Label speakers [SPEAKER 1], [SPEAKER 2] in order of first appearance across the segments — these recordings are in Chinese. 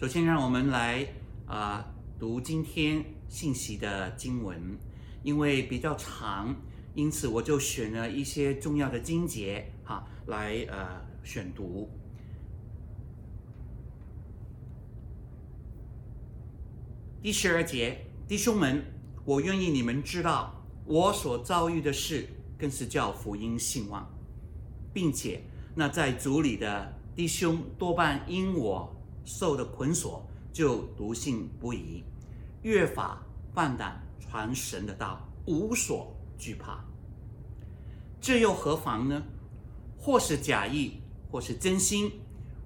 [SPEAKER 1] 首先，让我们来啊、读今天信息的经文，因为比较长，因此我就选了一些重要的经节哈来呃选读。第十二节，弟兄们，我愿意你们知道，我所遭遇的事，更是叫福音兴旺，并且那在主里的弟兄多半因我。受的捆锁，就笃信不疑，越发放胆传神的道，无所惧怕。这又何妨呢？或是假意，或是真心，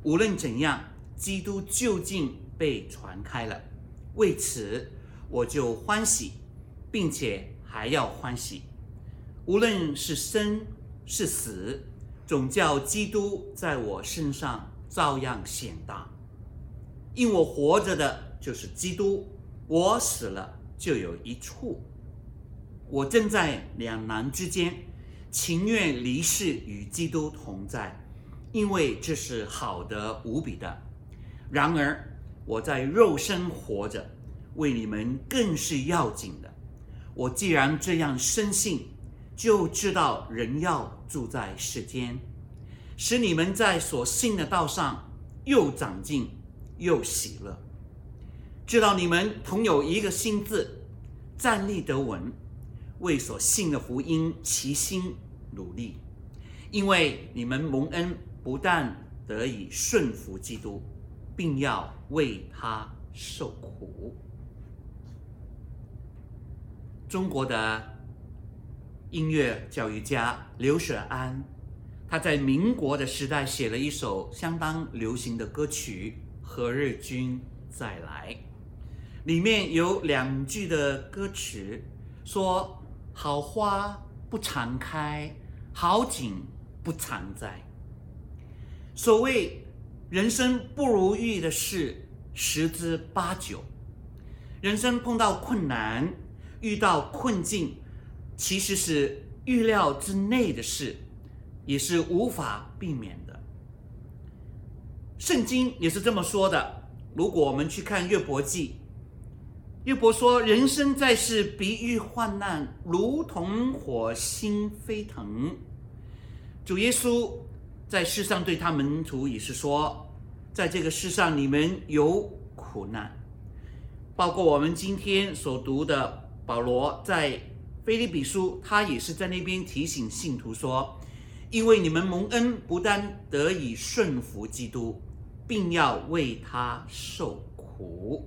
[SPEAKER 1] 无论怎样，基督究竟被传开了。为此，我就欢喜，并且还要欢喜。无论是生是死，总叫基督在我身上照样显大。因我活着的就是基督，我死了就有一处。我正在两难之间，情愿离世与基督同在，因为这是好的无比的。然而我在肉身活着，为你们更是要紧的。我既然这样深信，就知道人要住在世间，使你们在所信的道上又长进。又喜乐，知道你们同有一个心志，站立得稳，为所信的福音齐心努力，因为你们蒙恩，不但得以顺服基督，并要为他受苦。中国的音乐教育家刘雪安，他在民国的时代写了一首相当流行的歌曲。何日君再来？里面有两句的歌词说：“好花不常开，好景不常在。”所谓人生不如意的事十之八九，人生碰到困难、遇到困境，其实是预料之内的事，也是无法避免。圣经也是这么说的。如果我们去看约伯记，约伯说：“人生在世，比喻患难，如同火星飞腾。”主耶稣在世上对他门徒也是说：“在这个世上，你们有苦难。”包括我们今天所读的保罗在腓立比书，他也是在那边提醒信徒说：“因为你们蒙恩，不但得以顺服基督。”并要为他受苦，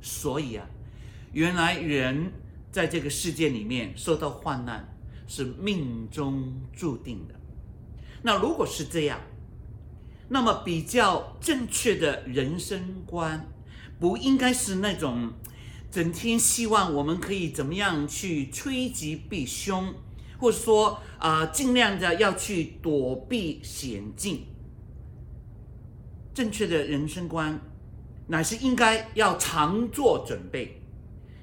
[SPEAKER 1] 所以啊，原来人在这个世界里面受到患难是命中注定的。那如果是这样，那么比较正确的人生观，不应该是那种整天希望我们可以怎么样去趋吉避凶，或者说啊，呃，尽量的要去躲避险境。正确的人生观，乃是应该要常做准备，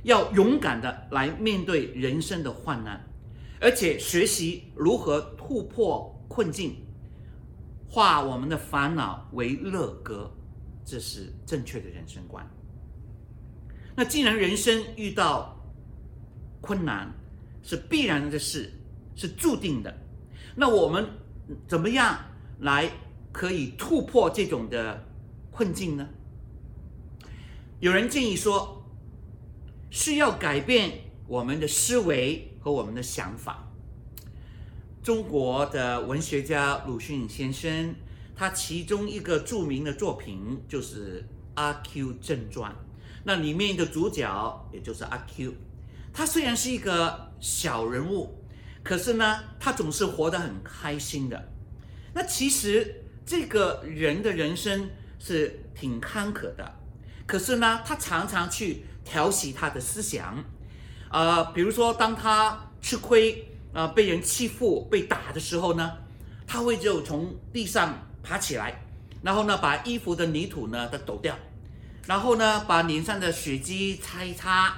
[SPEAKER 1] 要勇敢的来面对人生的患难，而且学习如何突破困境，化我们的烦恼为乐歌，这是正确的人生观。那既然人生遇到困难是必然的事，是注定的，那我们怎么样来可以突破这种的困境呢？有人建议说，是要改变我们的思维和我们的想法。中国的文学家鲁迅先生，他其中一个著名的作品就是《阿 Q 正传》。那里面的主角也就是阿 Q，他虽然是一个小人物，可是呢，他总是活得很开心的。那其实。这个人的人生是挺坎坷的，可是呢，他常常去调戏他的思想，呃，比如说当他吃亏啊、呃，被人欺负、被打的时候呢，他会就从地上爬起来，然后呢，把衣服的泥土呢都抖掉，然后呢，把脸上的血迹擦一擦，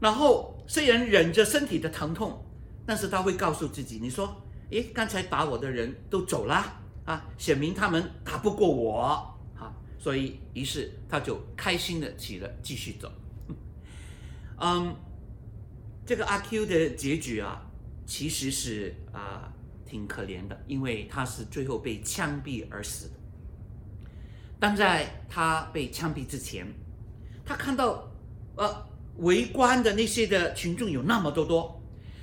[SPEAKER 1] 然后虽然忍着身体的疼痛，但是他会告诉自己，你说，诶，刚才打我的人都走了。啊，显明他们打不过我，啊，所以于是他就开心的起了，继续走。嗯，这个阿 Q 的结局啊，其实是啊、挺可怜的，因为他是最后被枪毙而死的。但在他被枪毙之前，他看到呃围观的那些的群众有那么多多，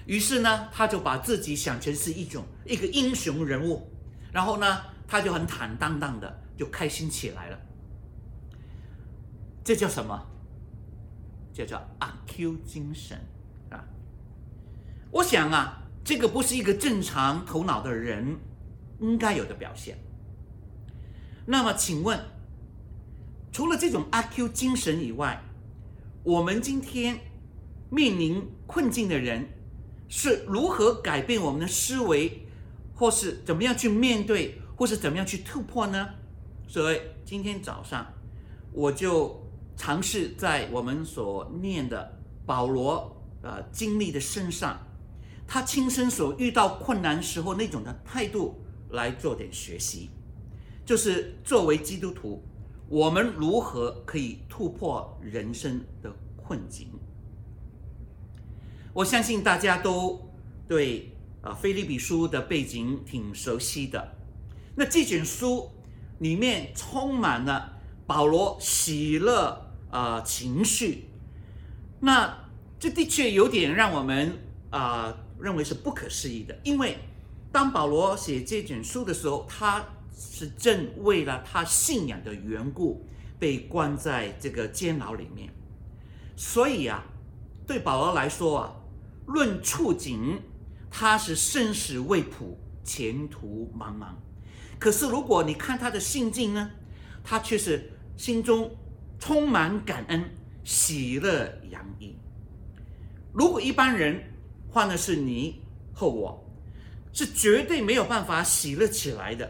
[SPEAKER 1] 于是呢，他就把自己想成是一种一个英雄人物，然后呢，他就很坦荡荡的就开心起来了。这叫什么？这叫阿 Q 精神啊！我想啊，这个不是一个正常头脑的人应该有的表现。那么，请问，除了这种阿 Q 精神以外，我们今天面临困境的人是如何改变我们的思维，或是怎么样去面对，或是怎么样去突破呢？所以今天早上我就尝试在我们所念的保罗呃经历的身上，他亲身所遇到困难时候那种的态度来做点学习。就是作为基督徒，我们如何可以突破人生的困境？我相信大家都对啊《腓立比书》的背景挺熟悉的。那这卷书里面充满了保罗喜乐啊情绪，那这的确有点让我们啊认为是不可思议的，因为当保罗写这卷书的时候，他是正为了他信仰的缘故被关在这个监牢里面，所以啊，对保罗来说啊，论处境，他是生死未卜，前途茫茫。可是如果你看他的心境呢，他却是心中充满感恩，喜乐洋溢。如果一般人换的是你和我，是绝对没有办法喜乐起来的。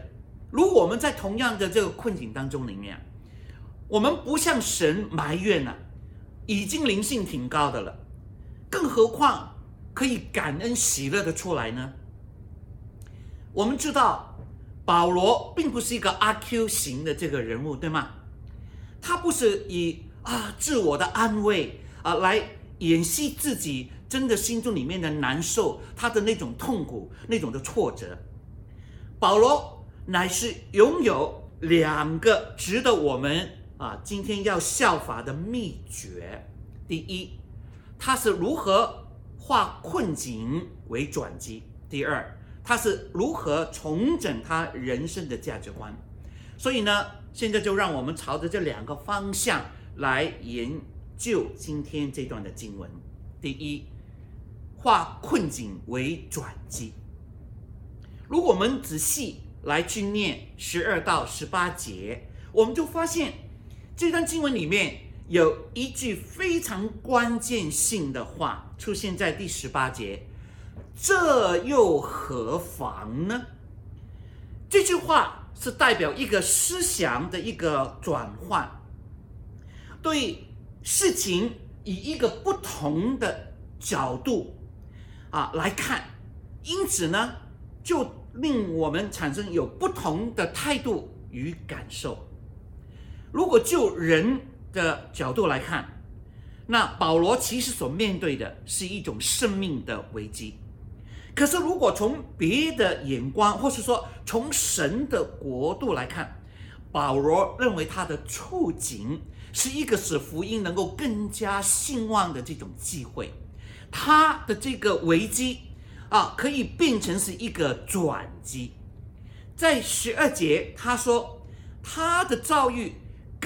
[SPEAKER 1] 如果我们在同样的这个困境当中里面，我们不向神埋怨了，已经灵性挺高的了，更何况可以感恩喜乐的出来呢？我们知道保罗并不是一个阿 Q 型的这个人物，对吗？他不是以啊自我的安慰啊来掩饰自己真的心中里面的难受，他的那种痛苦，那种的挫折，保罗。乃是拥有两个值得我们啊今天要效法的秘诀。第一，他是如何化困境为转机；第二，他是如何重整他人生的价值观。所以呢，现在就让我们朝着这两个方向来研究今天这段的经文。第一，化困境为转机。如果我们仔细。来去念十二到十八节，我们就发现这段经文里面有一句非常关键性的话出现在第十八节，这又何妨呢？这句话是代表一个思想的一个转换，对事情以一个不同的角度啊来看，因此呢就。令我们产生有不同的态度与感受。如果就人的角度来看，那保罗其实所面对的是一种生命的危机。可是，如果从别的眼光，或是说从神的国度来看，保罗认为他的处境是一个使福音能够更加兴旺的这种机会。他的这个危机。啊，可以变成是一个转机。在十二节，他说他的遭遇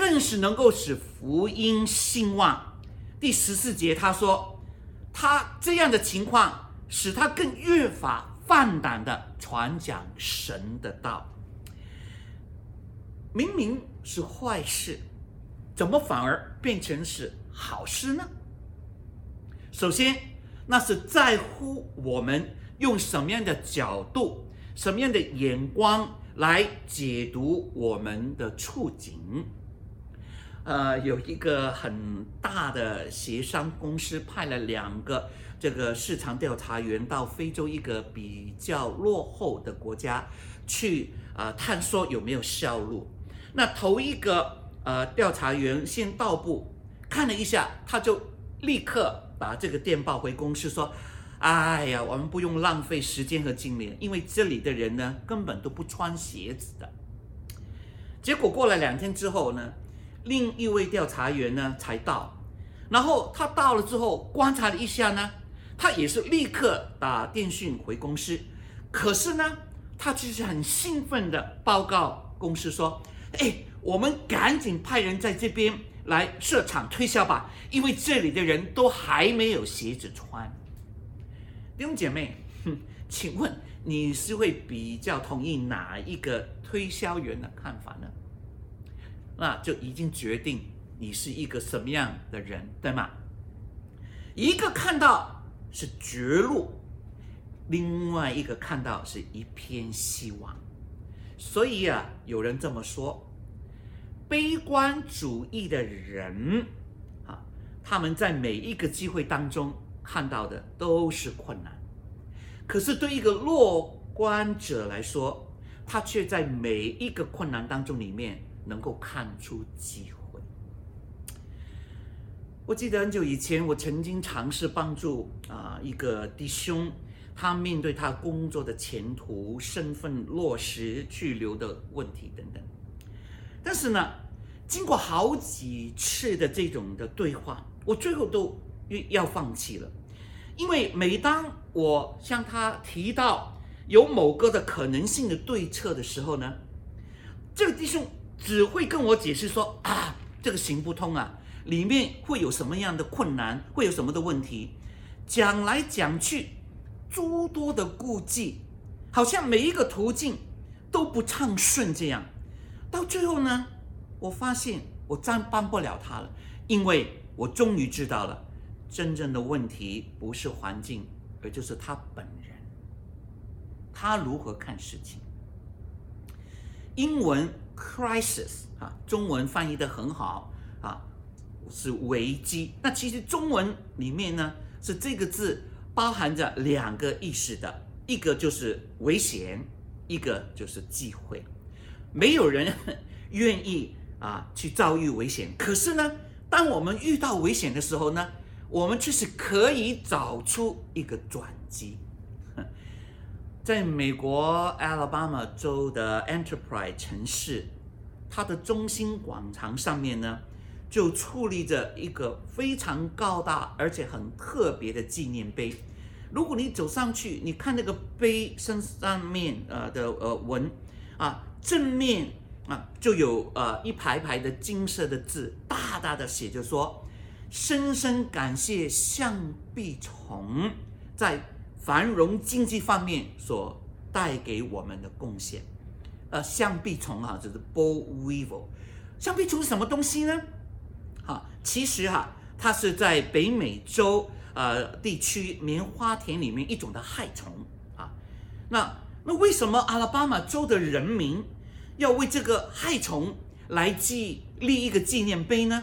[SPEAKER 1] 更是能够使福音兴旺。第十四节，他说他这样的情况使他更越发放胆的传讲神的道。明明是坏事，怎么反而变成是好事呢？首先。那是在乎我们用什么样的角度、什么样的眼光来解读我们的处境。呃，有一个很大的协商公司派了两个这个市场调查员到非洲一个比较落后的国家去啊、呃、探索有没有销路。那头一个呃，调查员先到部看了一下，他就立刻把这个电报回公司说：“哎呀，我们不用浪费时间和精力，因为这里的人呢根本都不穿鞋子的。”结果过了两天之后呢，另一位调查员呢才到，然后他到了之后观察了一下呢，他也是立刻打电讯回公司，可是呢，他其实很兴奋地报告公司说：“哎，我们赶紧派人在这边来设厂推销吧，因为这里的人都还没有鞋子穿。”弟兄姐妹，哼，请问你是会比较同意哪一个推销员的看法呢？那就已经决定你是一个什么样的人，对吗？一个看到是绝路，另外一个看到是一片希望。所以啊，有人这么说：悲观主义的人啊，他们在每一个机会当中看到的都是困难；可是对一个乐观者来说，他却在每一个困难当中里面。能够看出机会。我记得很久以前，我曾经尝试帮助啊一个弟兄，他面对他工作的前途、身份落实、去留的问题等等。但是呢，经过好几次的这种的对话，我最后都要放弃了，因为每当我向他提到有某个的可能性的对策的时候呢，这个弟兄。只会跟我解释说啊，这个行不通啊，里面会有什么样的困难，会有什么的问题，讲来讲去，诸多的顾忌，好像每一个途径都不畅顺这样。到最后呢，我发现我真帮不了他了，因为我终于知道了，真正的问题不是环境，而就是他本人，他如何看事情。英文。Crisis 啊，中文翻译得很好啊，是危机。那其实中文里面呢，是这个字包含着两个意思的，一个就是危险，一个就是机会。没有人愿意啊去遭遇危险，可是呢，当我们遇到危险的时候呢，我们却是可以找出一个转机。在美国 Alabama 州的 Enterprise 城市，它的中心广场上面呢，就矗立着一个非常高大而且很特别的纪念碑。如果你走上去，你看那个碑身上面呃的呃纹啊，正面啊就有呃一排排的金色的字，大大的写着说：“深深感谢象壁虫在。”繁荣经济方面所带给我们的贡献，呃，象壁虫哈，就是 boll weevil。象壁虫是什么东西呢？哈，其实哈，它是在北美洲呃地区棉花田里面一种的害虫啊。那那为什么阿拉巴马州的人民要为这个害虫来记立一个纪念碑呢？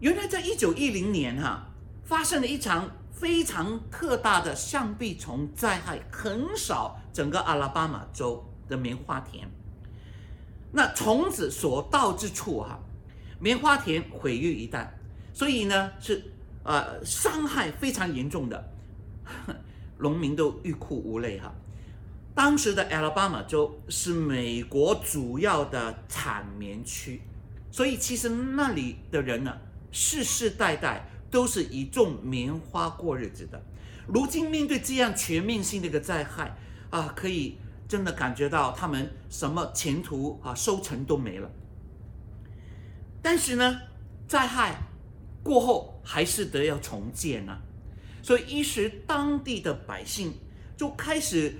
[SPEAKER 1] 原来在一九一零年哈，发生了一场。非常特大的象鼻虫灾害，横扫整个阿拉巴马州的棉花田。那虫子所到之处，哈，棉花田毁于一旦，所以呢是呃伤害非常严重的，农民都欲哭无泪哈。当时的阿拉巴马州是美国主要的产棉区，所以其实那里的人呢，世世代代。都是以种棉花过日子的，如今面对这样全面性的一个灾害啊，可以真的感觉到他们什么前途啊、收成都没了。但是呢，灾害过后还是得要重建呢、啊，所以一时当地的百姓就开始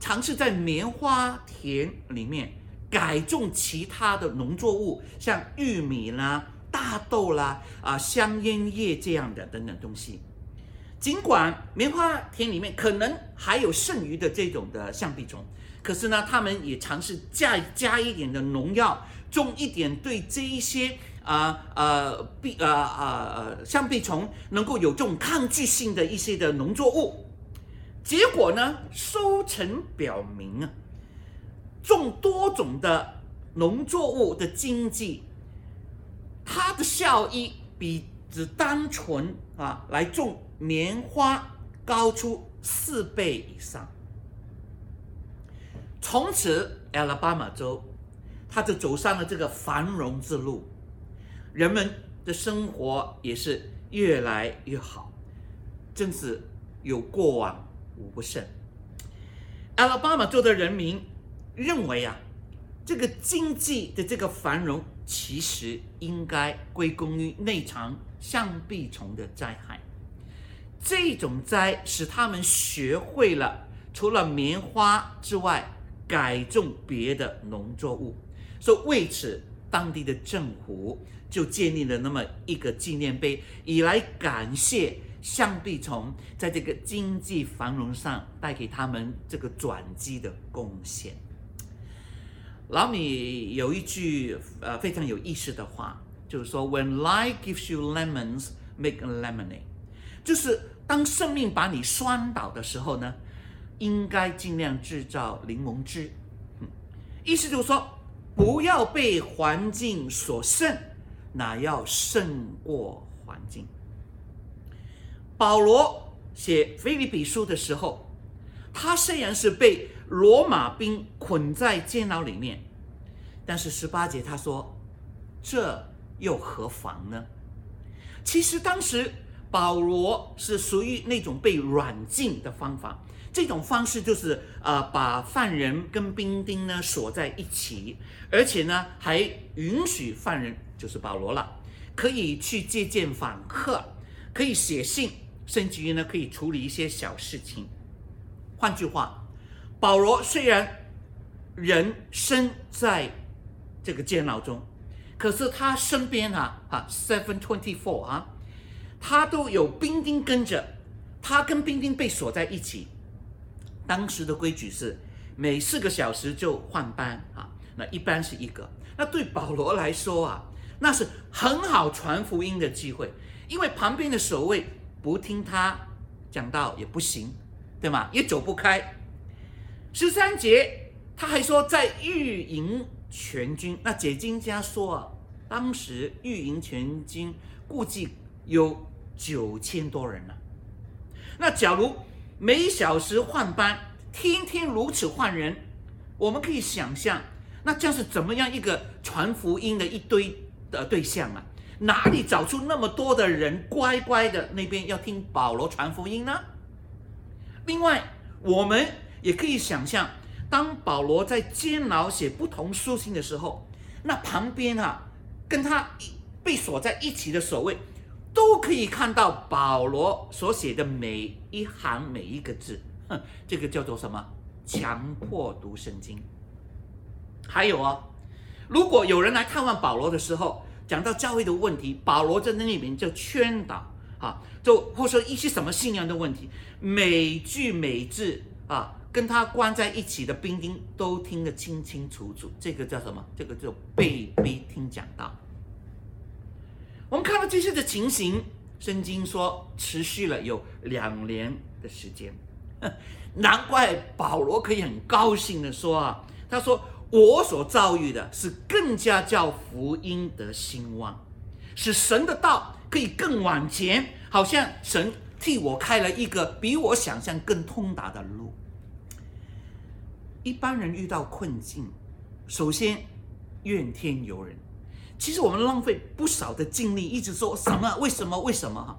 [SPEAKER 1] 尝试在棉花田里面改种其他的农作物，像玉米啦。大豆啦，啊，香烟叶这样的等等东西，尽管棉花田里面可能还有剩余的这种的象壁虫，可是呢，他们也尝试加加一点的农药，种一点对这一些啊呃壁啊啊呃象壁虫能够有这种抗拒性的一些的农作物，结果呢，收成表明啊，种多种的农作物的经济。它的效益比只单纯啊来种棉花高出四倍以上。从此，阿拉巴马州，它就走上了这个繁荣之路，人们的生活也是越来越好，真是有过往无不胜。阿拉巴马州的人民认为啊，这个经济的这个繁荣，其实应该归功于那场象鼻虫的灾害。这种灾使他们学会了除了棉花之外，改种别的农作物。所以为此，当地的政府就建立了那么一个纪念碑，以来感谢。象鼻虫在这个经济繁荣上带给他们这个转机的贡献。老米有一句呃非常有意思的话，就是说：“When life gives you lemons, make a lemonade。”就是当生命把你酸倒的时候呢，应该尽量制造柠檬汁。意思就是说，不要被环境所胜，那要胜过环境。保罗写腓立比书的时候，他虽然是被罗马兵捆在监牢里面，但是十八节他说：“这又何妨呢？”其实当时保罗是属于那种被软禁的方法，这种方式就是呃把犯人跟兵丁呢锁在一起，而且呢还允许犯人就是保罗了，可以去接见访客，可以写信。甚至于呢，可以处理一些小事情。换句话，保罗虽然人身在这个监牢中，可是他身边啊，啊，seven twenty four 啊，他都有兵丁跟着，他跟兵丁被锁在一起。当时的规矩是每四个小时就换班啊，那一般是一个。那对保罗来说啊，那是很好传福音的机会，因为旁边的守卫。不听他讲道也不行，对吗？也走不开。十三节他还说，在御营全军，那解经家说啊，当时御营全军估计有九千多人呢。那假如每小时换班，天天如此换人，我们可以想象，那将是怎么样一个传福音的一堆的对象啊？哪里找出那么多的人乖乖的那边要听保罗传福音呢？另外，我们也可以想象，当保罗在监牢写不同书信的时候，那旁边啊，跟他被锁在一起的守卫，都可以看到保罗所写的每一行每一个字。哼，这个叫做什么？强迫读圣经。还有啊，如果有人来探望保罗的时候，讲到教会的问题，保罗在那里面就劝导，啊，就或说一些什么信仰的问题，每句每字啊，跟他关在一起的兵丁都听得清清楚楚。这个叫什么？这个叫被逼听讲道。我们看到这些的情形，圣经说持续了有两年的时间，难怪保罗可以很高兴地说啊，他说。我所遭遇的是更加叫福音得兴旺，使神的道可以更往前，好像神替我开了一个比我想象更通达的路。一般人遇到困境，首先怨天尤人，其实我们浪费不少的精力，一直说什么为什么为什么哈，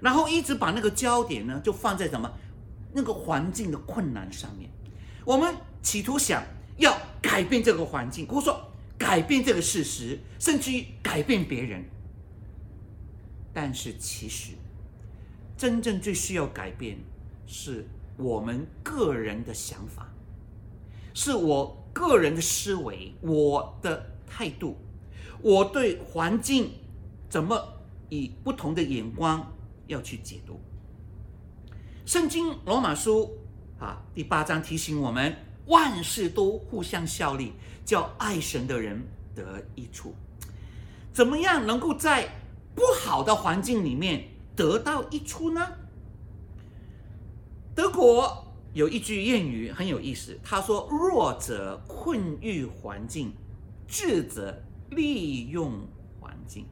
[SPEAKER 1] 然后一直把那个焦点呢就放在什么那个环境的困难上面，我们企图想。要改变这个环境，或者说改变这个事实，甚至于改变别人。但是其实，真正最需要改变是我们个人的想法，是我个人的思维，我的态度，我对环境怎么以不同的眼光要去解读。圣经罗马书啊第八章提醒我们。万事都互相效力，叫爱神的人得益处。怎么样能够在不好的环境里面得到益处呢？德国有一句谚语很有意思，他说：“弱者困于环境，智者利用环境。”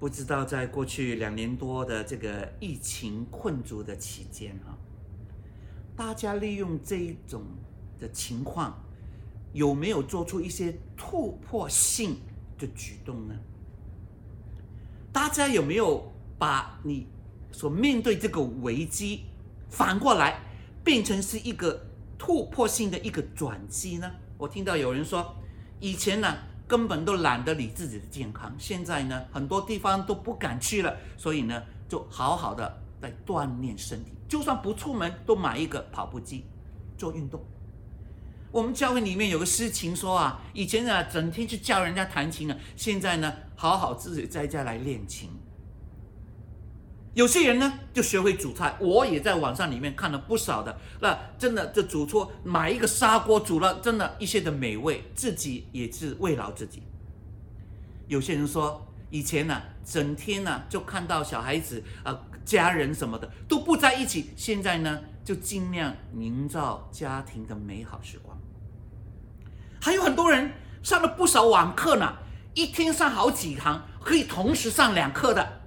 [SPEAKER 1] 不知道在过去两年多的这个疫情困住的期间啊，大家利用这一种的情况，有没有做出一些突破性的举动呢？大家有没有把你所面对这个危机反过来变成是一个突破性的一个转机呢？我听到有人说，以前呢，根本都懒得理自己的健康，现在呢，很多地方都不敢去了，所以呢，就好好的在锻炼身体，就算不出门，都买一个跑步机做运动。我们教会里面有个诗情说啊，以前呢，整天去教人家弹琴啊，现在呢，好好自己在家来练琴。有些人呢，就学会煮菜，我也在网上里面看了不少的，那真的就煮出买一个砂锅煮了真的一些的美味，自己也是慰劳自己。有些人说，以前呢，整天呢就看到小孩子啊、家人什么的都不在一起，现在呢就尽量营造家庭的美好时光。还有很多人上了不少网课呢，一天上好几堂，可以同时上两课的。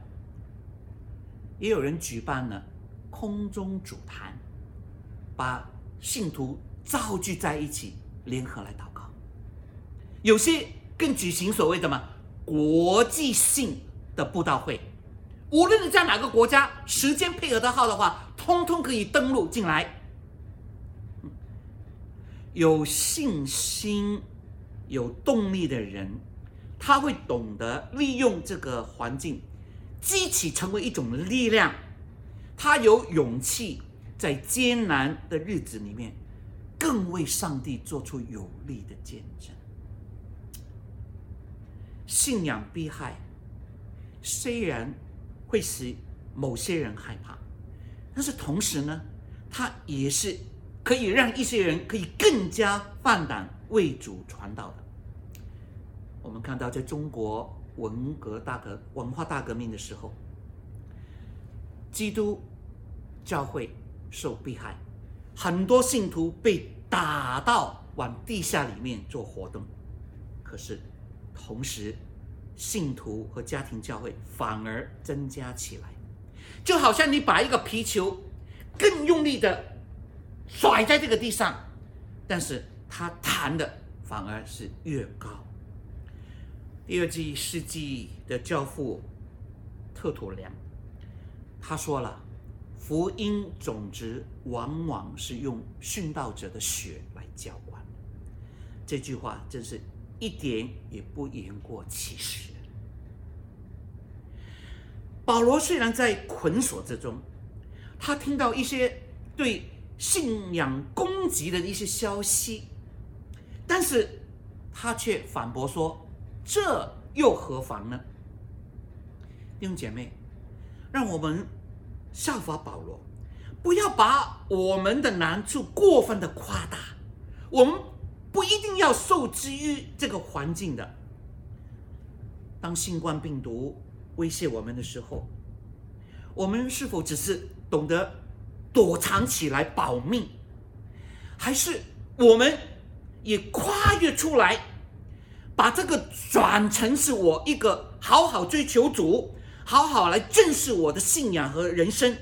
[SPEAKER 1] 也有人举办了空中主坛，把信徒召集在一起，联合来祷告。有些更举行所谓的嘛国际性的布道会，无论你在哪个国家，时间配合得好的话，通通可以登录进来。有信心、有动力的人，他会懂得利用这个环境。激起成为一种力量，他有勇气在艰难的日子里面，更为上帝做出有力的见证。信仰迫害虽然会使某些人害怕，但是同时呢，它也是可以让一些人可以更加放胆为主传道的。我们看到在中国。文革大革文化大革命的时候，基督教会受迫害，很多信徒被打到往地下里面做活动。可是，同时信徒和家庭教会反而增加起来，就好像你把一个皮球更用力的甩在这个地上，但是它弹的反而是越高。第二纪世纪的教父特土良，他说了：“福音种子往往是用殉道者的血来浇灌。”这句话真是一点也不言过其实。保罗虽然在捆锁之中，他听到一些对信仰攻击的一些消息，但是他却反驳说。这又何妨呢？弟兄姐妹，让我们效法保罗，不要把我们的难处过分的夸大。我们不一定要受制于这个环境的。当新冠病毒威胁我们的时候，我们是否只是懂得躲藏起来保命，还是我们也跨越出来？把这个转成是我一个好好追求主，好好来正视我的信仰和人生，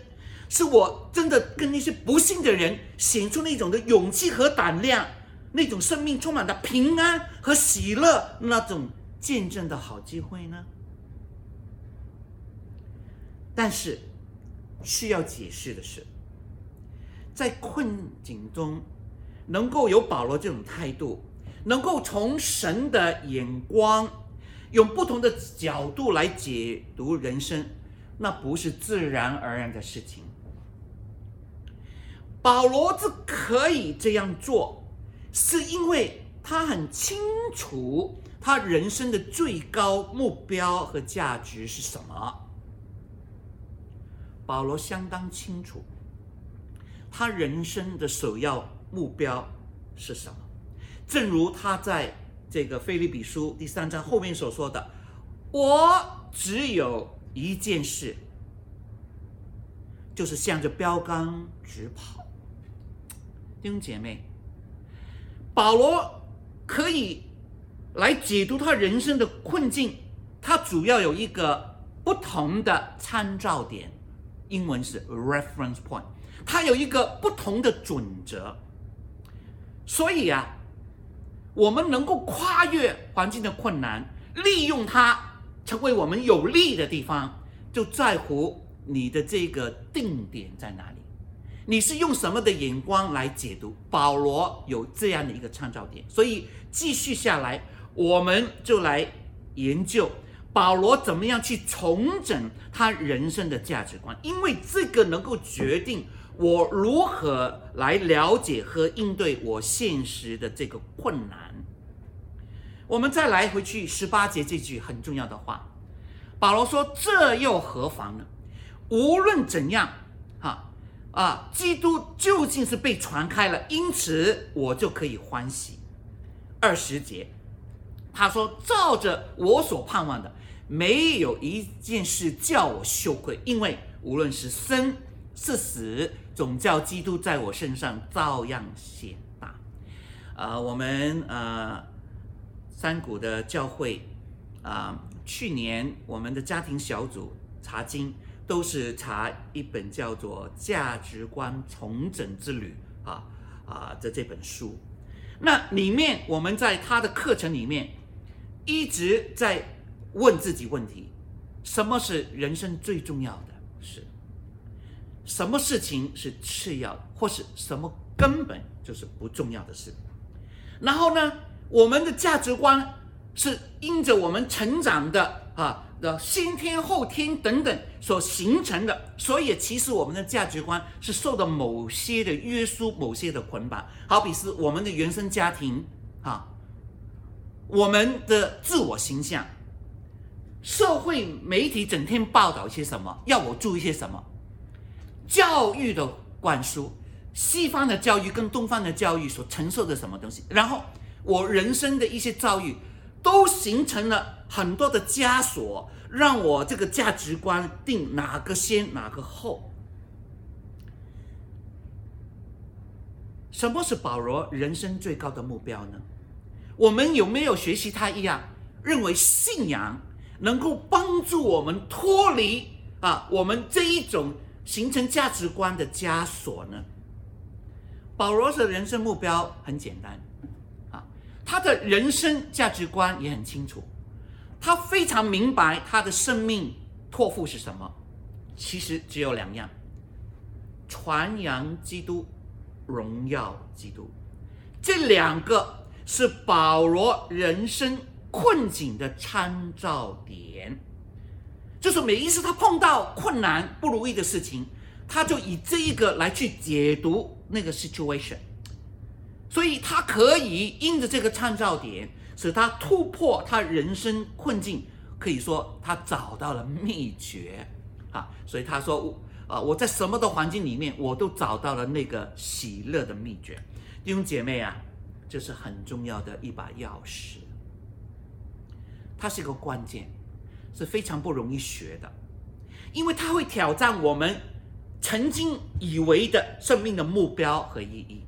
[SPEAKER 1] 是我真的跟那些不信的人显出那种的勇气和胆量，那种生命充满的平安和喜乐，那种见证的好机会呢？但是需要解释的是，在困境中能够有保罗这种态度。能够从神的眼光，用不同的角度来解读人生，那不是自然而然的事情。保罗之可以这样做，是因为他很清楚他人生的最高目标和价值是什么。保罗相当清楚，他人生的首要目标是什么。正如他在这个腓立比书第三章后面所说的：“我只有一件事，就是向着标杆直跑。”弟兄姐妹，保罗可以来解读他人生的困境，他主要有一个不同的参照点，英文是 reference point，他有一个不同的准则。所以啊，我们能够跨越环境的困难，利用它成为我们有利的地方，就在乎你的这个定点在哪里。你是用什么的眼光来解读？保罗有这样的一个参照点，所以继续下来，我们就来研究保罗怎么样去重整他人生的价值观，因为这个能够决定我如何来了解和应对我现实的这个困难。我们再来回去十八节这句很重要的话，保罗说：“这又何妨呢？无论怎样。”哈啊，基督究竟是被传开了，因此我就可以欢喜。二十节，他说：“照着我所盼望的，没有一件事叫我羞愧，因为无论是生是死，总叫基督在我身上照样显大。”呃，我们呃三谷的教会啊、去年我们的家庭小组查经。都是查一本叫做《价值观重整之旅》啊啊的这本书，那里面我们在他的课程里面一直在问自己问题：什么是人生最重要的？什么事情是次要的，或是什么根本就是不重要的事？然后呢，我们的价值观是因着我们成长的啊。的先天后天等等所形成的，所以其实我们的价值观是受到某些的约束、某些的捆绑。好比是我们的原生家庭啊，我们的自我形象，社会媒体整天报道一些什么，要我注意些什么，教育的灌输，西方的教育跟东方的教育所承受的什么东西，然后我人生的一些遭遇。都形成了很多的枷锁，让我这个价值观定哪个先哪个后。什么是保罗人生最高的目标呢？我们有没有学习他一样，认为信仰能够帮助我们脱离啊我们这一种形成价值观的枷锁呢？保罗的人生目标很简单。啊他的人生价值观也很清楚，他非常明白他的生命托付是什么，其实只有两样：传扬基督，荣耀基督。这两个是保罗人生困境的参照点，就是每一次他碰到困难不如意的事情，他就以这一个来去解读那个 situation。所以他可以因着这个参照点，使他突破他人生困境，可以说他找到了秘诀啊！所以他说，啊，我在什么的环境里面，我都找到了那个喜乐的秘诀。弟兄姐妹啊，这是很重要的一把钥匙，它是一个关键，是非常不容易学的，因为它会挑战我们曾经以为的生命的目标和意义。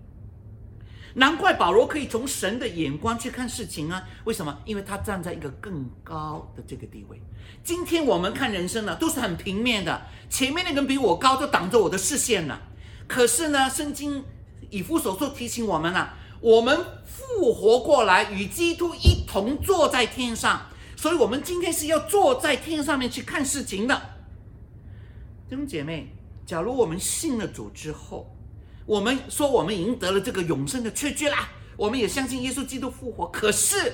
[SPEAKER 1] 难怪保罗可以从神的眼光去看事情啊？为什么？因为他站在一个更高的这个地位。今天我们看人生呢，都是很平面的，前面那个人比我高，就挡着我的视线了。可是呢，圣经以弗所书提醒我们了，我们复活过来，与基督一同坐在天上，所以我们今天是要坐在天上面去看事情的。弟兄姐妹，假如我们信了主之后，我们说我们赢得了这个永生的确据啦，我们也相信耶稣基督复活。可是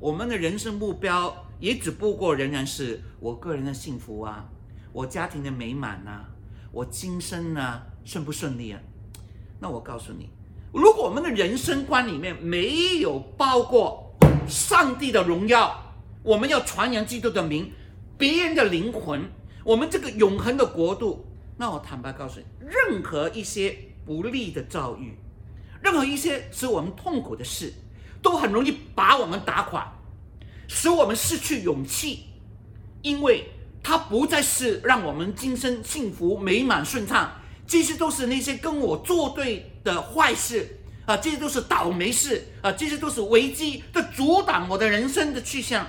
[SPEAKER 1] 我们的人生目标也只不过仍然是我个人的幸福啊，我家庭的美满呐，我今生呢顺不顺利啊？那我告诉你，如果我们的人生观里面没有包括上帝的荣耀，我们要传扬基督的名，别人的灵魂，我们这个永恒的国度，那我坦白告诉你，任何一些。不利的遭遇，任何一些使我们痛苦的事，都很容易把我们打垮，使我们失去勇气，因为它不再是让我们今生幸福美满顺畅，这些都是那些跟我作对的坏事啊，这些都是倒霉事啊，这些都是危机，都阻挡我的人生的去向，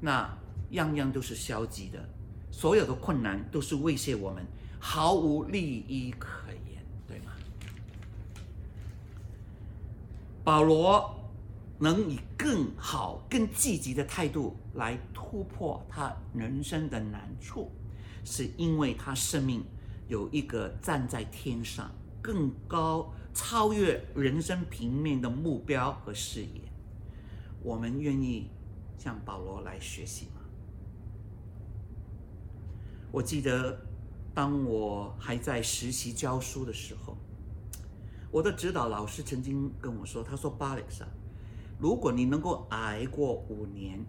[SPEAKER 1] 那样样都是消极的，所有的困难都是威胁我们，毫无利益可言，对吗？保罗能以更好、更积极的态度来突破他人生的难处，是因为他生命有一个站在天上、更高、超越人生平面的目标和视野。我们愿意向保罗来学习吗？我记得，当我还在实习教书的时候，我的指导老师曾经跟我说：“他说，巴历克，如果你能够挨过五年，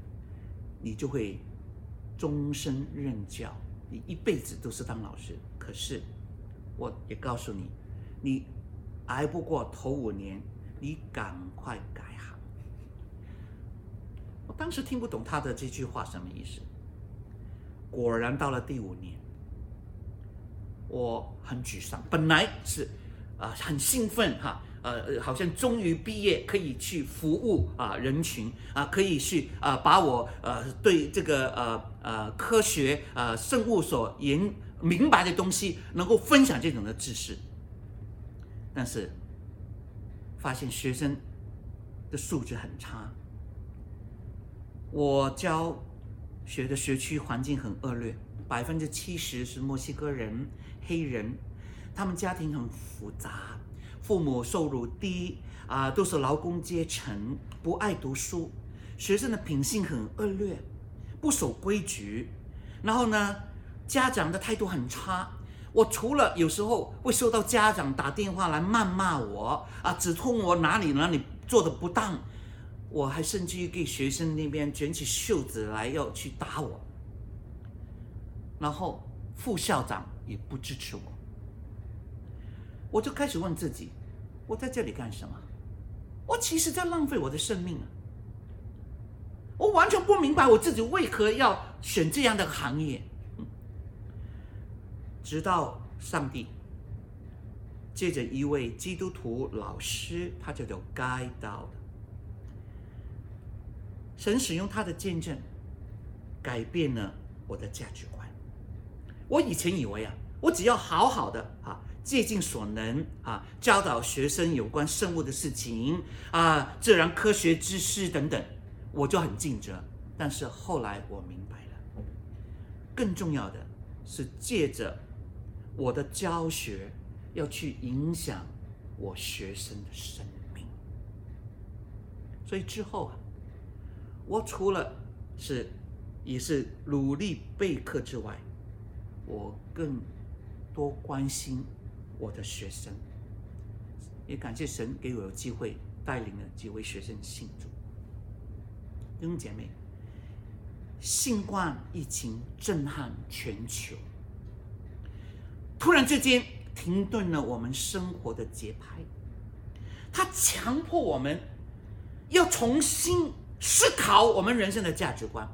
[SPEAKER 1] 你就会终身任教，你一辈子都是当老师。可是，我也告诉你，你挨不过头五年，你赶快改。”当时听不懂他的这句话什么意思。果然到了第五年，我很沮丧。本来是啊、很兴奋哈，呃好像终于毕业，可以去服务啊、人群啊、可以去啊、把我呃对这个呃呃科学呃生物所研明白的东西，能够分享这种的知识。但是发现学生的素质很差，我教。学的学区环境很恶劣，百分之七十是墨西哥人、黑人，他们家庭很复杂，父母收入低啊、都是劳工阶层，不爱读书，学生的品性很恶劣，不守规矩，然后呢，家长的态度很差。我除了有时候会收到家长打电话来谩骂我啊，指出我哪里哪里做的不当。我还甚至于给学生那边卷起袖子来要去打我，然后副校长也不支持我，我就开始问自己：我在这里干什么？我其实在浪费我的生命啊！我完全不明白我自己为何要选这样的行业。直到上帝借着一位基督徒老师，他叫做 Guy Daud。神使用他的见证，改变了我的价值观。我以前以为啊，我只要好好的啊，竭尽所能啊，教导学生有关生物的事情啊，自然科学知识等等，我就很尽责。但是后来我明白了，更重要的是借着我的教学，要去影响我学生的生命。所以之后啊。我除了是也是努力备课之外，我更多关心我的学生，也感谢神给我有机会带领了几位学生信主。弟兄姐妹，新冠疫情震撼全球，突然之间停顿了我们生活的节拍，它强迫我们要重新。思考我们人生的价值观，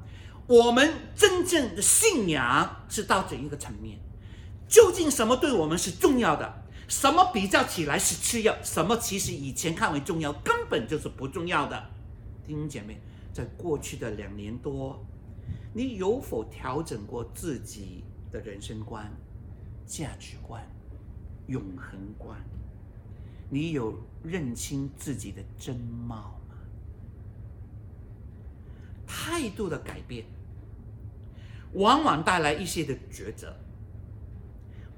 [SPEAKER 1] 我们真正的信仰是到怎一个层面？究竟什么对我们是重要的？什么比较起来是次要？什么其实以前看为重要，根本就是不重要的？弟兄姐妹，在过去的两年多，你有否调整过自己的人生观、价值观、永恒观？你有认清自己的真貌？态度的改变，往往带来一些的抉择。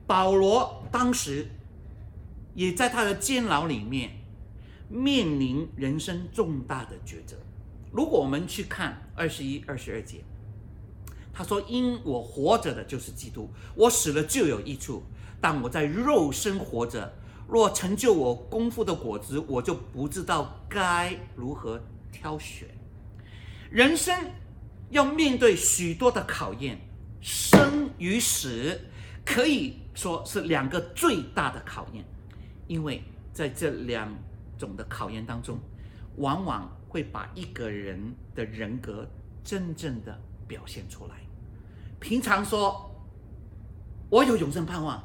[SPEAKER 1] 保罗当时也在他的监牢里面面临人生重大的抉择。如果我们去看二十一、二十二节，他说：“因我活着的就是基督，我死了就有益处。但我在肉身活着，若成就我功夫的果子，我就不知道该如何挑选。”人生要面对许多的考验，生与死可以说是两个最大的考验，因为在这两种的考验当中，往往会把一个人的人格真正的表现出来。平常说，我有永生盼望，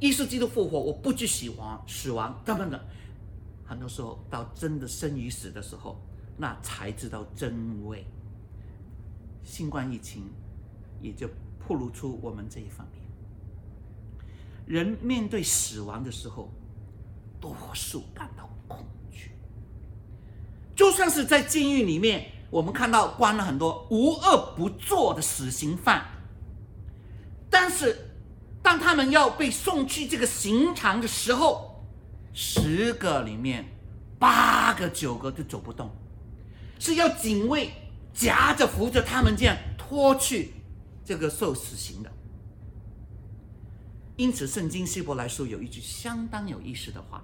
[SPEAKER 1] 耶稣基督复活，我不惧死亡，死亡等等等，很多时候到真的生与死的时候。那才知道真伪。新冠疫情也就暴露出我们这一方面。人面对死亡的时候，多数感到恐惧。就算是在监狱里面，我们看到关了很多无恶不作的死刑犯，但是当他们要被送去这个刑场的时候，十个里面八个九个都走不动，是要警卫夹着扶着他们这样拖去这个受死刑的。因此，圣经希伯来书有一句相当有意思的话。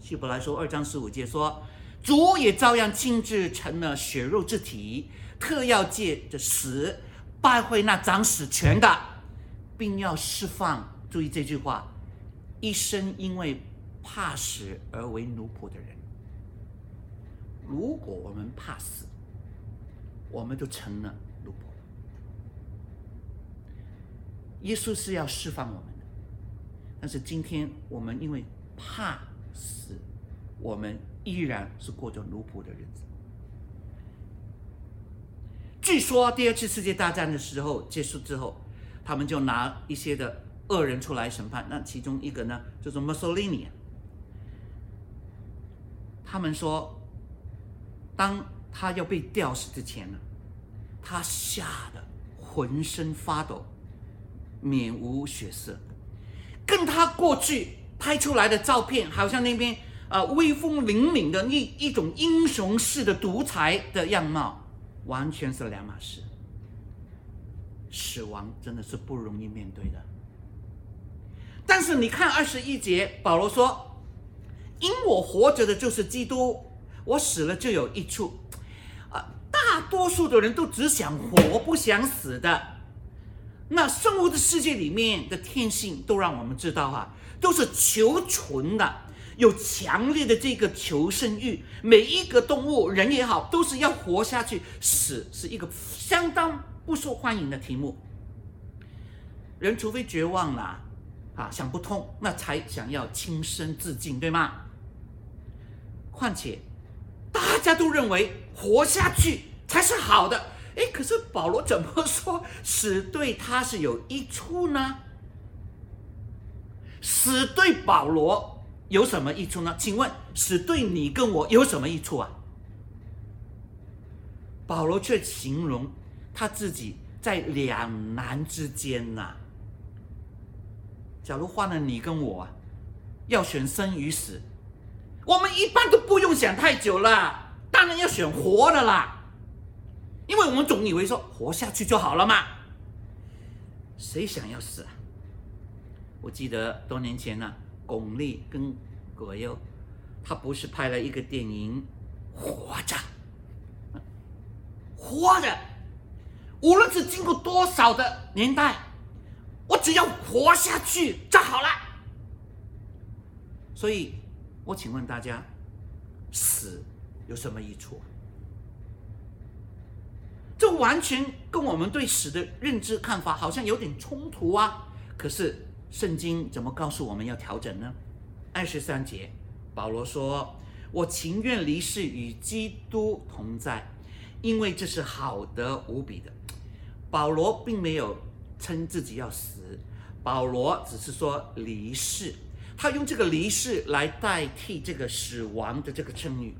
[SPEAKER 1] 希伯来书二章十五节说：“主也照样亲自成了血肉之体，特要借着死败坏那掌死权的，并要释放。”注意这句话：“一生因为怕死而为奴仆的人。”如果我们怕死，我们就成了奴仆。耶稣是要释放我们的。但是今天我们因为怕死，我们依然是过着奴仆的日子。据说第二次世界大战的时候结束之后，他们就拿一些的恶人出来审判。那其中一个呢，就是墨索里尼。他们说，当他要被吊死之前呢，他吓得浑身发抖，面无血色。跟他过去拍出来的照片，好像那边啊、呃、威风凛凛的一一种英雄式的独裁的样貌，完全是两码事。死亡真的是不容易面对的。但是你看二十一节，保罗说：“因我活着的就是基督，我死了就有益处。”啊，大多数的人都只想活，不想死的。那生物的世界里面的天性都让我们知道啊，都是求存的，有强烈的这个求生欲。每一个动物，人也好，都是要活下去。死是一个相当不受欢迎的题目。人除非绝望了，啊，想不通，那才想要轻生自尽，对吗？况且大家都认为活下去才是好的。哎，可是保罗怎么说死对他是有益处呢？死对保罗有什么益处呢？请问死对你跟我有什么益处啊？保罗却形容他自己在两难之间呐、假如换了你跟我啊，要选生与死，我们一般都不用想太久了，当然要选活的啦。因为我们总以为说活下去就好了嘛，谁想要死啊？我记得多年前呢、巩俐跟葛优，他不是拍了一个电影《活着》，活着，无论是经过多少的年代，我只要活下去就好了。所以，我请问大家，死有什么益处？这完全跟我们对死的认知看法好像有点冲突啊！可是圣经怎么告诉我们要调整呢？二十三节，保罗说：“我情愿离世与基督同在，因为这是好的无比的。”保罗并没有称自己要死，保罗只是说离世，他用这个离世来代替这个死亡的这个称誉。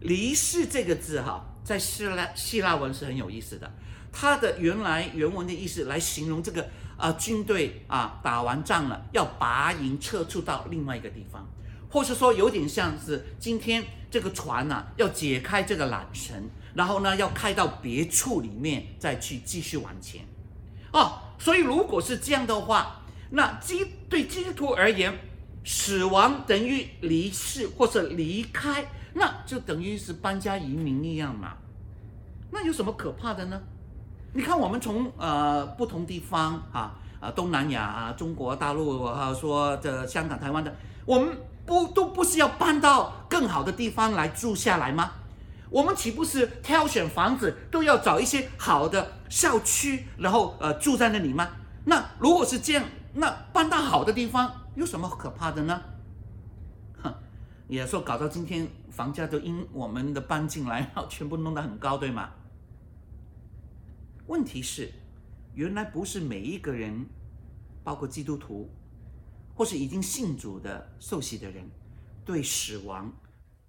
[SPEAKER 1] 离世这个字哈。在希腊希腊文是很有意思的，它的原来原文的意思来形容这个啊、军队啊打完仗了要拔营撤出到另外一个地方，或是说有点像是今天这个船呐、要解开这个缆绳，然后呢要开到别处里面再去继续往前，哦，所以如果是这样的话，那基对基督徒而言，死亡等于离世或者离开。那就等于是搬家移民一样嘛，那有什么可怕的呢？你看我们从呃不同地方啊啊东南亚啊中国大陆啊说这香港台湾的，我们不都不是要搬到更好的地方来住下来吗？我们岂不是挑选房子都要找一些好的校区，然后呃住在那里吗？那如果是这样，那搬到好的地方有什么可怕的呢？哼，也说搞到今天。房价都因我们的搬进来，然后全部弄得很高，对吗？问题是，原来不是每一个人，包括基督徒，或是已经信主的受洗的人，对死亡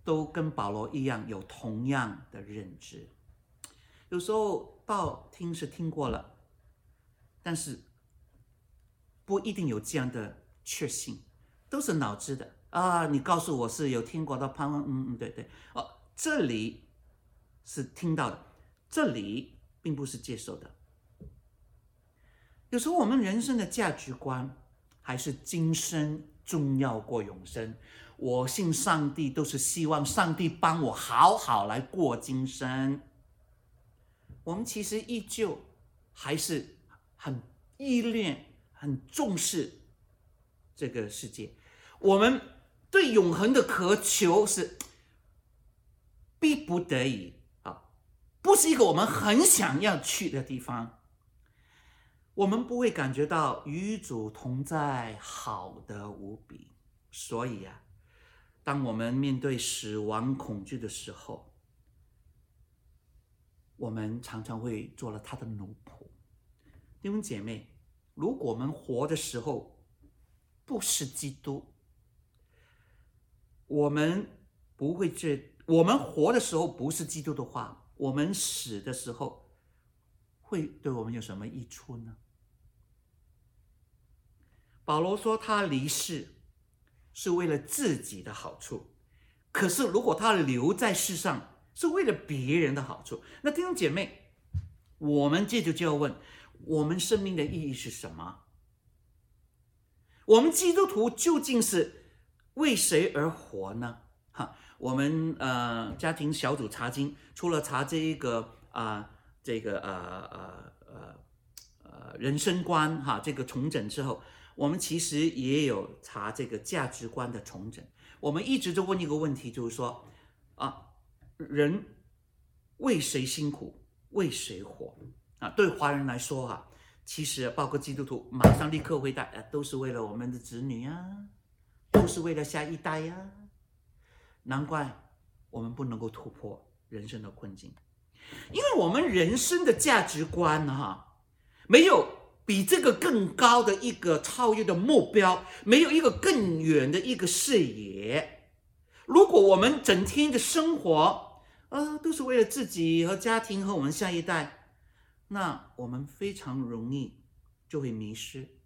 [SPEAKER 1] 都跟保罗一样有同样的认知。有时候道听是听过了，但是不一定有这样的确信，都是脑子的啊。你告诉我是有听过的盼望，嗯嗯，对对，哦，这里是听到的，这里并不是接受的。有时候我们人生的价值观还是今生重要过永生。我信上帝，都是希望上帝帮我好好来过今生。我们其实依旧还是很依恋、很重视这个世界。我们对永恒的渴求是 逼不得已啊，不是一个我们很想要去的地方。我们不会感觉到与主同在好的无比。所以啊，当我们面对死亡恐惧的时候，我们常常会做了他的奴仆，弟兄姐妹，如果我们活的时候不是基督，我们不会这，我们活的时候不是基督的话，我们死的时候会对我们有什么益处呢？保罗说他离世是为了自己的好处，可是如果他留在世上，是为了别人的好处。那弟兄姐妹，我们这就就要问：我们生命的意义是什么？我们基督徒究竟是为谁而活呢？哈，我们呃家庭小组查经，除了查这一个啊、这个呃呃呃呃人生观哈，这个重整之后，我们其实也有查这个价值观的重整。我们一直都问一个问题，就是说啊。人为谁辛苦，为谁活啊？对华人来说哈、啊，其实包括基督徒，马上立刻回答，都是为了我们的子女、啊，都是为了下一代呀、啊。难怪我们不能够突破人生的困境，因为我们人生的价值观哈、啊，没有比这个更高的一个超越的目标，没有一个更远的一个视野。如果我们整天的生活，呃，都是为了自己和家庭和我们下一代，那我们非常容易就会迷失，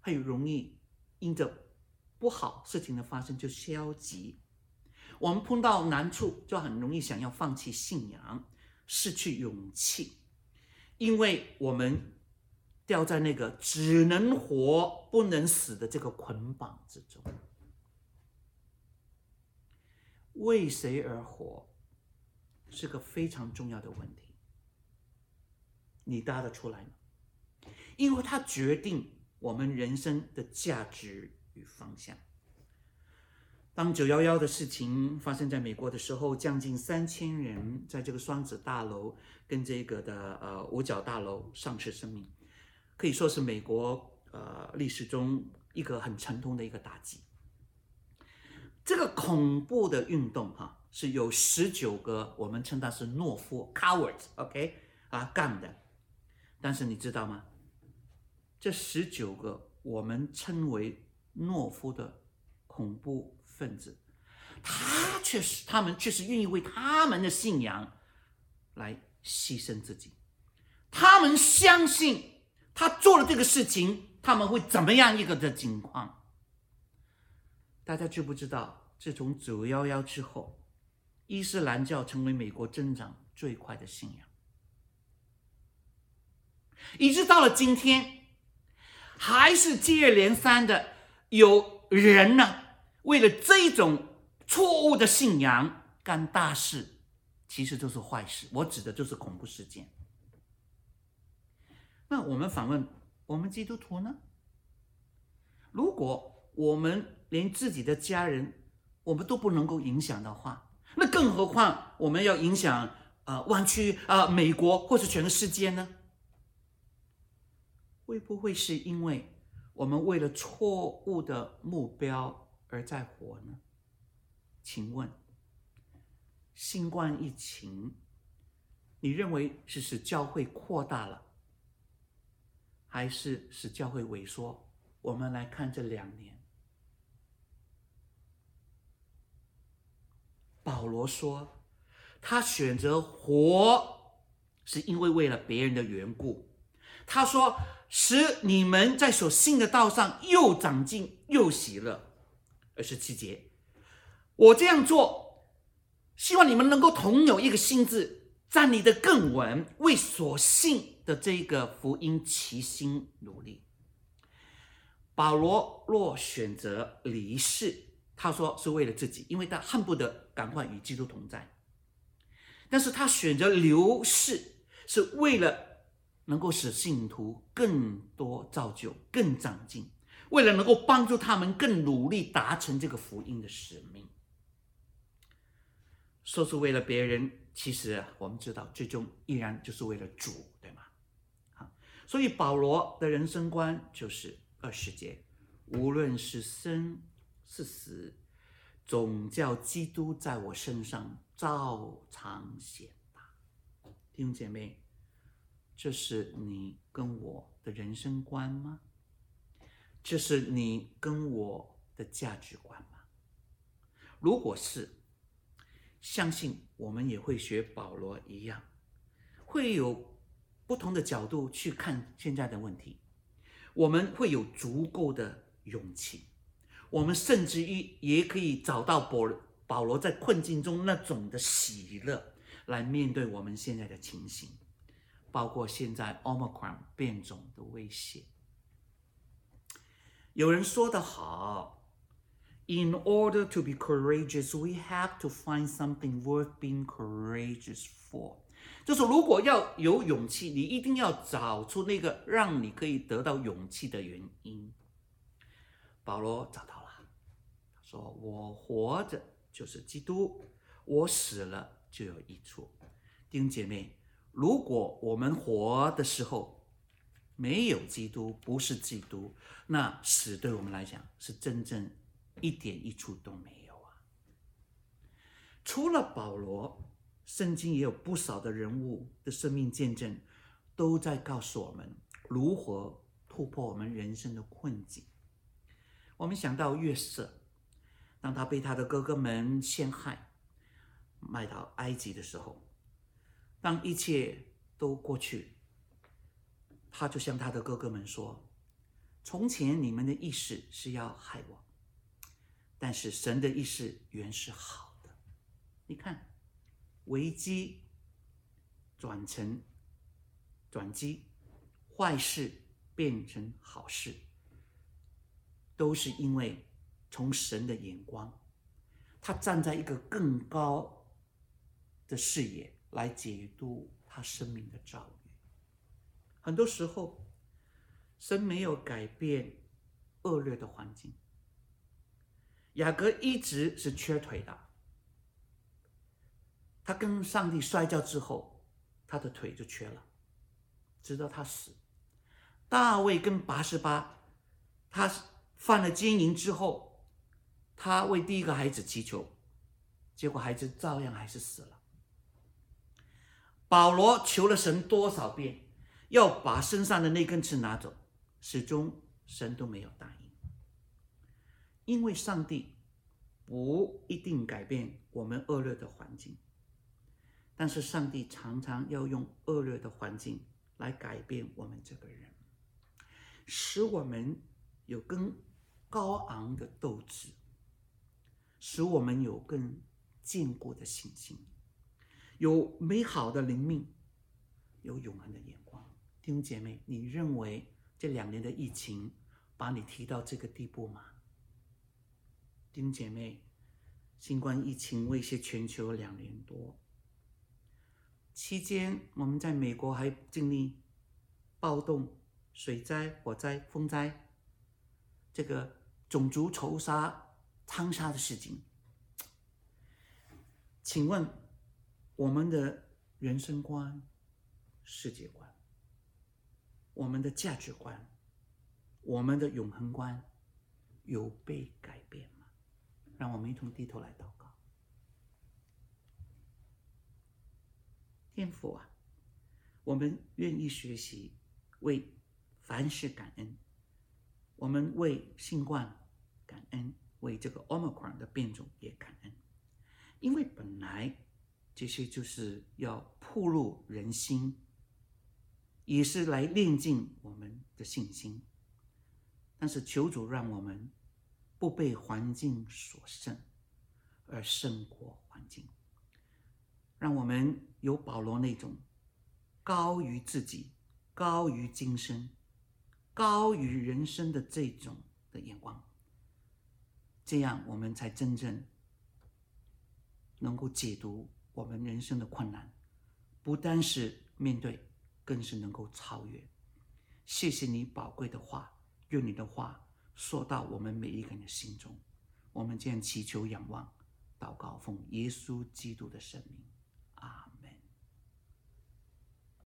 [SPEAKER 1] 很容易因着不好事情的发生就消极。我们碰到难处就很容易想要放弃信仰，失去勇气，因为我们掉在那个只能活不能死的这个捆绑之中。为谁而活？是个非常重要的问题，你答得出来吗？因为它决定我们人生的价值与方向。当九幺幺的事情发生在美国的时候，将近三千人在这个双子大楼跟这个的呃五角大楼丧失生命，可以说是美国呃历史中一个很沉痛的一个打击。这个恐怖的运动哈。是有十九个，我们称他是懦夫 （cowards），OK，啊干的。但是你知道吗？这十九个我们称为懦夫的恐怖分子，他却是他们却是愿意为他们的信仰来牺牲自己。他们相信他做了这个事情，他们会怎么样一个的情况？大家知不知道？自从九幺幺之后。伊斯兰教成为美国增长最快的信仰，一直到了今天，还是接二连三的有人呢，为了这种错误的信仰干大事，其实就是坏事。我指的就是恐怖事件。那我们反问，我们基督徒呢？如果我们连自己的家人，我们都不能够影响的话，那更何况我们要影响啊、呃，湾区啊、呃，美国或者全世界呢？会不会是因为我们为了错误的目标而在活呢？请问，新冠疫情，你认为是使教会扩大了，还是使教会萎缩？我们来看这两年。保罗说，他选择活，是因为为了别人的缘故。他说，使你们在所信的道上又长进又喜乐。二十七节，我这样做，希望你们能够同有一个心智，站立得更稳，为所信。的这个福音齐心努力。保罗若选择离世，他说是为了自己，因为他恨不得赶快与基督同在。但是他选择留世，是为了能够使信徒更多造就、更长进，为了能够帮助他们更努力达成这个福音的使命。说是为了别人，其实我们知道，最终依然就是为了主。对吗所以保罗的人生观就是二十节，无论是生是死，总叫基督在我身上照常显大。弟兄姐妹，这是你跟我的人生观吗？这是你跟我的价值观吗？如果是，相信我们也会学保罗一样，会有。不同的角度去看现在的问题，我们会有足够的勇气，我们甚至于也可以找到保保罗在困境中那种的喜乐，来面对我们现在的情形，包括现在 Omicron 变种的威胁。有人说得好，In order to be courageous, we have to find something worth being courageous for. 就是如果要有勇气，你一定要找出那个让你可以得到勇气的原因。保罗找到了，他说：“我活着就是基督，我死了就有益处。”弟兄姐妹，如果我们活的时候没有基督，不是基督，那死对我们来讲是真正一点益处都没有啊。除了保罗。圣经也有不少的人物的生命见证，都在告诉我们如何突破我们人生的困境。我们想到约瑟，当他被他的哥哥们陷害，卖到埃及的时候，当一切都过去，他就向他的哥哥们说：“从前你们的意识是要害我，但是神的意识原是好的。”你看。危机转成转机，坏事变成好事，都是因为从神的眼光，他站在一个更高的视野来解读他生命的遭遇。很多时候，神没有改变恶劣的环境。雅各一直是缺腿的。他跟上帝摔跤之后，他的腿就瘸了，直到他死。大卫跟拔示巴，他犯了奸淫之后，他为第一个孩子祈求，结果孩子照样还是死了。保罗求了神多少遍，要把身上的那根刺拿走，始终神都没有答应。因为上帝不一定改变我们恶劣的环境。但是上帝常常要用恶劣的环境来改变我们这个人，使我们有更高昂的斗志，使我们有更坚固的信心，有美好的灵命，有永恒的眼光。弟兄姐妹，你认为这两年的疫情把你提到这个地步吗？弟兄姐妹，新冠疫情威胁全球两年多。期间，我们在美国还经历暴动、水灾、火灾、风灾，这个种族仇杀、枪杀的事情。请问，我们的人生观、世界观、我们的价值观、我们的永恒观，有被改变吗？让我们一同低头来祷告。天父啊，我们愿意学习为凡事感恩。我们为新冠感恩，为这个 Omicron 的变种也感恩，因为本来这些就是要暴露人心，也是来练尽我们的信心。但是求主让我们不被环境所胜，而胜过环境。让我们有保罗那种高于自己、高于今生、高于人生的这种的眼光，这样我们才真正能够解读我们人生的困难，不单是面对，更是能够超越。谢谢你宝贵的话，愿你的话说到我们每一个人的心中。我们这样祈求、仰望、祷告，奉耶稣基督的圣名。